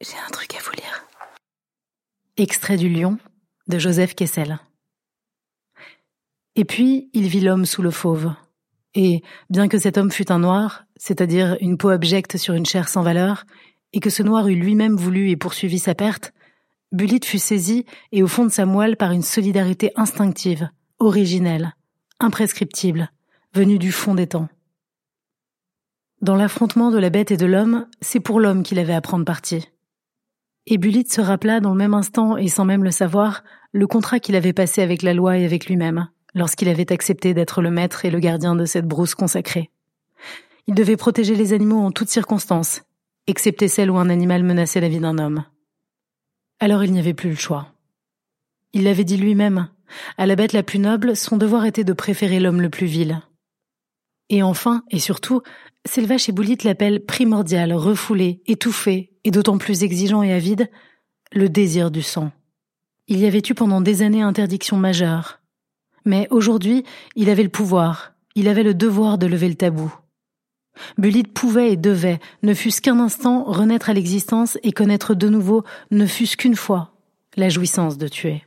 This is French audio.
J'ai un truc à vous lire. Extrait du Lion de Joseph Kessel. Et puis, il vit l'homme sous le fauve. Et, bien que cet homme fût un noir, c'est-à-dire une peau abjecte sur une chair sans valeur, et que ce noir eût lui-même voulu et poursuivi sa perte, Bulit fut saisi et au fond de sa moelle par une solidarité instinctive, originelle, imprescriptible, venue du fond des temps. Dans l'affrontement de la bête et de l'homme, c'est pour l'homme qu'il avait à prendre parti. Et Bulit se rappela dans le même instant et sans même le savoir le contrat qu'il avait passé avec la loi et avec lui-même lorsqu'il avait accepté d'être le maître et le gardien de cette brousse consacrée. Il devait protéger les animaux en toutes circonstances, excepté celles où un animal menaçait la vie d'un homme. Alors il n'y avait plus le choix. Il l'avait dit lui-même, à la bête la plus noble, son devoir était de préférer l'homme le plus vil. Et enfin, et surtout, Selva chez Boulit l'appelle primordial, refoulé, étouffé, et d'autant plus exigeant et avide, le désir du sang. Il y avait eu pendant des années interdiction majeure. Mais aujourd'hui, il avait le pouvoir, il avait le devoir de lever le tabou. Bulit pouvait et devait, ne fût-ce qu'un instant, renaître à l'existence et connaître de nouveau, ne fût-ce qu'une fois, la jouissance de tuer.